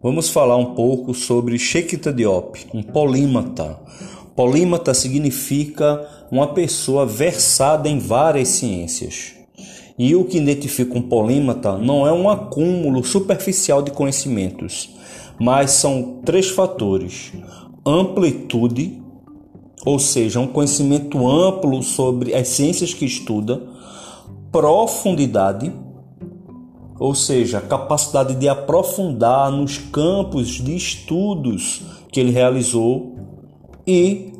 Vamos falar um pouco sobre Sheikh Anta Diop, um polímata. Polímata significa uma pessoa versada em várias ciências. E o que identifica um polímata não é um acúmulo superficial de conhecimentos, mas são três fatores: amplitude, ou seja, um conhecimento amplo sobre as ciências que estuda, profundidade, ou seja, a capacidade de aprofundar nos campos de estudos que ele realizou e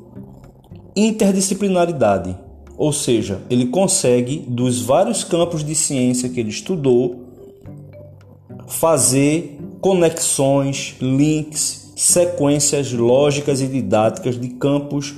interdisciplinaridade, ou seja, ele consegue dos vários campos de ciência que ele estudou fazer conexões, links, sequências lógicas e didáticas de campos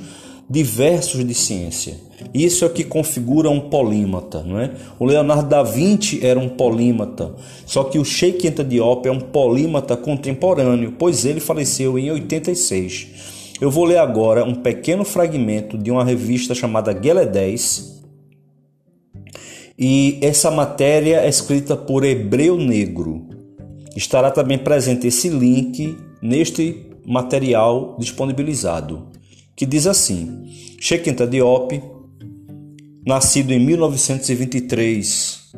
diversos de ciência. Isso é o que configura um polímata, não é? O Leonardo da Vinci era um polímata, só que o Sheikh Anta Diop é um polímata contemporâneo, pois ele faleceu em 86. Eu vou ler agora um pequeno fragmento de uma revista chamada Guelé 10. E essa matéria é escrita por Hebreu Negro. Estará também presente esse link neste material disponibilizado que diz assim: Sheikh Anta Diop, nascido em 1923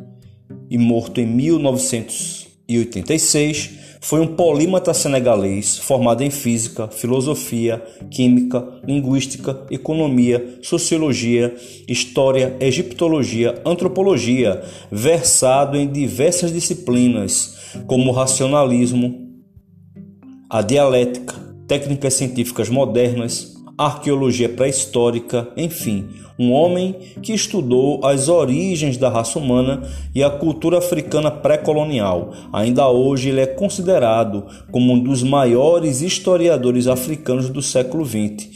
e morto em 1986, foi um polímata senegalês formado em física, filosofia, química, linguística, economia, sociologia, história, egiptologia, antropologia, versado em diversas disciplinas como racionalismo, a dialética, técnicas científicas modernas, arqueologia pré-histórica, enfim, um homem que estudou as origens da raça humana e a cultura africana pré-colonial. Ainda hoje ele é considerado como um dos maiores historiadores africanos do século XX.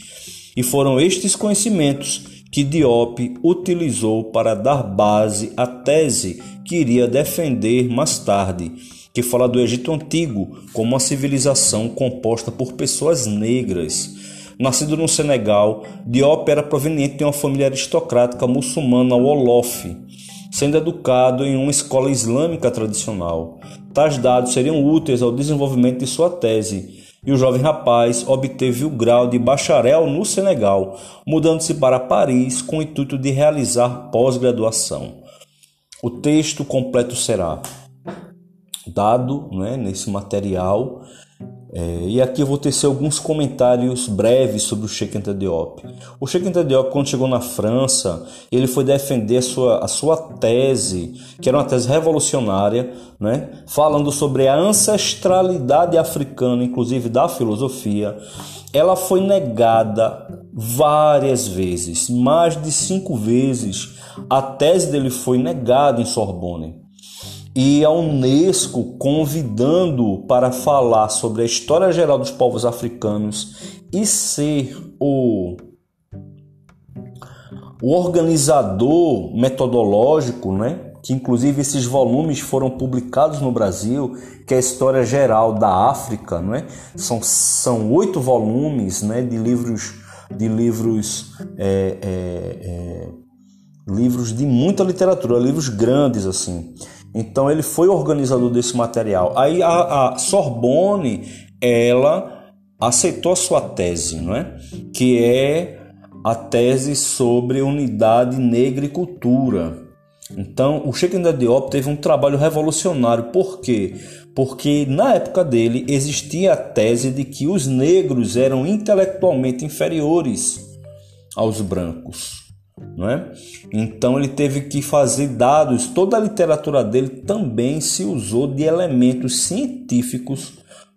E foram estes conhecimentos que Diop utilizou para dar base à tese que iria defender mais tarde, que fala do Egito Antigo como uma civilização composta por pessoas negras Nascido no Senegal, Diop era proveniente de uma família aristocrática muçulmana Wolof, sendo educado em uma escola islâmica tradicional. Tais dados seriam úteis ao desenvolvimento de sua tese, e o jovem rapaz obteve o grau de bacharel no Senegal, mudando-se para Paris com o intuito de realizar pós-graduação. O texto completo será dado né, nesse material é, e aqui eu vou tecer alguns comentários breves sobre o Sheikh Anta Diop. O Sheikh Anta Diop, quando chegou na França, ele foi defender a sua, a sua tese, que era uma tese revolucionária, né? falando sobre a ancestralidade africana, inclusive da filosofia. Ela foi negada várias vezes, mais de cinco vezes. A tese dele foi negada em Sorbonne e a Unesco convidando para falar sobre a história geral dos povos africanos e ser o, o organizador metodológico, né? que inclusive esses volumes foram publicados no Brasil, que é a história geral da África, não é? São, são oito volumes, né, de livros de livros é, é, é, livros de muita literatura, livros grandes assim. Então ele foi organizador desse material. Aí a, a Sorbonne, ela aceitou a sua tese, não é? Que é a tese sobre unidade negra e cultura. Então, o Sheikh Anta Diop teve um trabalho revolucionário. Por quê? Porque na época dele existia a tese de que os negros eram intelectualmente inferiores aos brancos não é? Então ele teve que fazer dados, toda a literatura dele também se usou de elementos científicos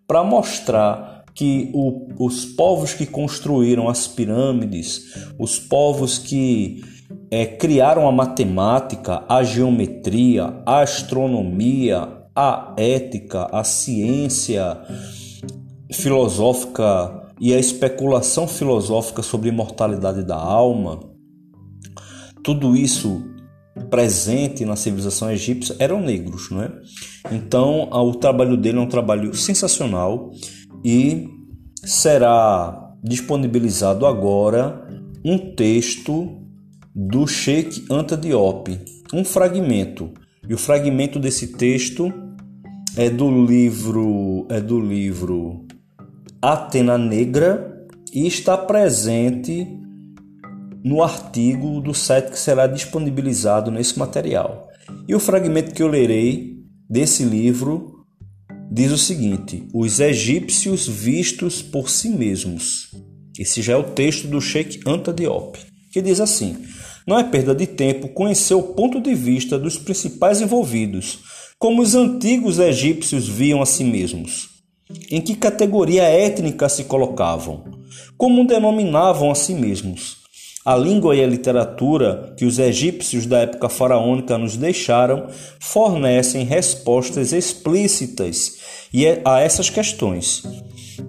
para mostrar que o, os povos que construíram as pirâmides, os povos que é, criaram a matemática, a geometria, a astronomia, a ética, a ciência filosófica e a especulação filosófica sobre a imortalidade da alma, tudo isso presente na civilização egípcia eram negros, não é? Então, o trabalho dele é um trabalho sensacional e será disponibilizado agora um texto do Sheikh Anta Diop, um fragmento. E o fragmento desse texto é do livro é do livro Atena Negra e está presente no artigo do site que será disponibilizado nesse material. E o fragmento que eu lerei desse livro diz o seguinte: Os egípcios vistos por si mesmos. Esse já é o texto do Sheikh Anta Diop, que diz assim: Não é perda de tempo conhecer o ponto de vista dos principais envolvidos, como os antigos egípcios viam a si mesmos. Em que categoria étnica se colocavam? Como denominavam a si mesmos? A língua e a literatura que os egípcios da época faraônica nos deixaram fornecem respostas explícitas a essas questões,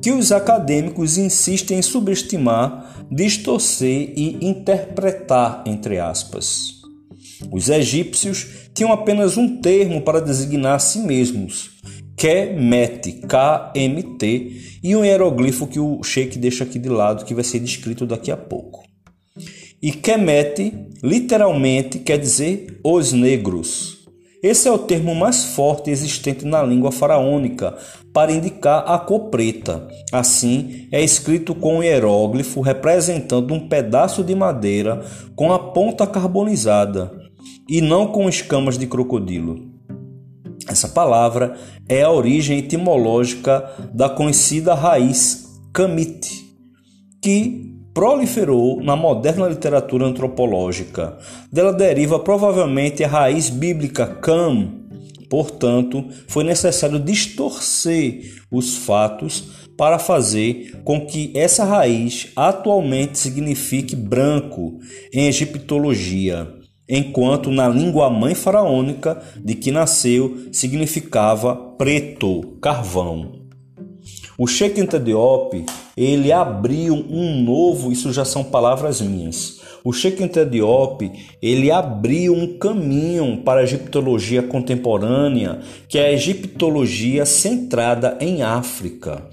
que os acadêmicos insistem em subestimar, distorcer e interpretar, entre aspas. Os egípcios tinham apenas um termo para designar a si mesmos, Kemet, K-M-T, e um hieroglifo que o Sheik deixa aqui de lado, que vai ser descrito daqui a pouco. E Kemet literalmente quer dizer os negros. Esse é o termo mais forte existente na língua faraônica para indicar a cor preta. Assim, é escrito com um hieróglifo representando um pedaço de madeira com a ponta carbonizada e não com escamas de crocodilo. Essa palavra é a origem etimológica da conhecida raiz kamit, que proliferou na moderna literatura antropológica. Dela deriva provavelmente a raiz bíblica Cam. Portanto, foi necessário distorcer os fatos para fazer com que essa raiz atualmente signifique branco em egiptologia, enquanto na língua mãe faraônica de que nasceu significava preto, carvão. O Sheikh Diop, ele abriu um novo, isso já são palavras minhas. O Sheikh Anta Diop, ele abriu um caminho para a egiptologia contemporânea, que é a egiptologia centrada em África.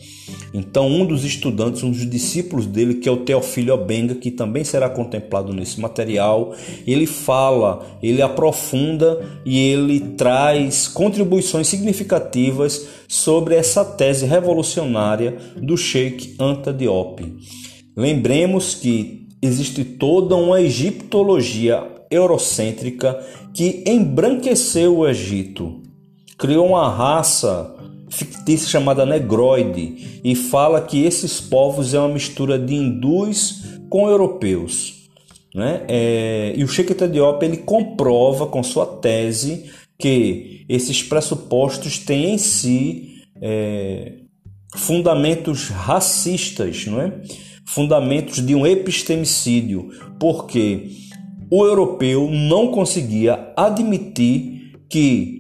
Então, um dos estudantes, um dos discípulos dele, que é o Teofilho Obenga, que também será contemplado nesse material, ele fala, ele aprofunda e ele traz contribuições significativas sobre essa tese revolucionária do Sheikh Anta Diop. Lembremos que existe toda uma egiptologia eurocêntrica que embranqueceu o Egito, criou uma raça fictícia chamada negroide e fala que esses povos é uma mistura de hindus com europeus. Né? É, e o Sheikh Diop ele comprova com sua tese que esses pressupostos têm em si é, fundamentos racistas, não é? fundamentos de um epistemicídio, porque o europeu não conseguia admitir que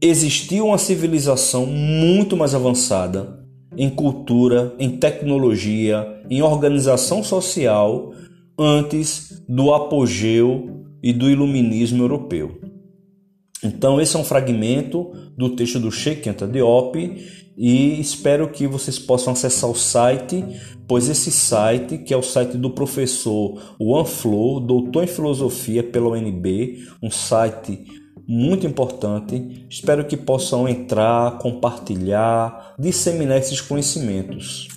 existia uma civilização muito mais avançada em cultura, em tecnologia, em organização social antes do apogeu e do iluminismo europeu. Então esse é um fragmento do texto do Sheikh Anta Diop e espero que vocês possam acessar o site, pois esse site, que é o site do professor Juan Flor, doutor em filosofia pela UNB, um site muito importante. Espero que possam entrar, compartilhar, disseminar esses conhecimentos.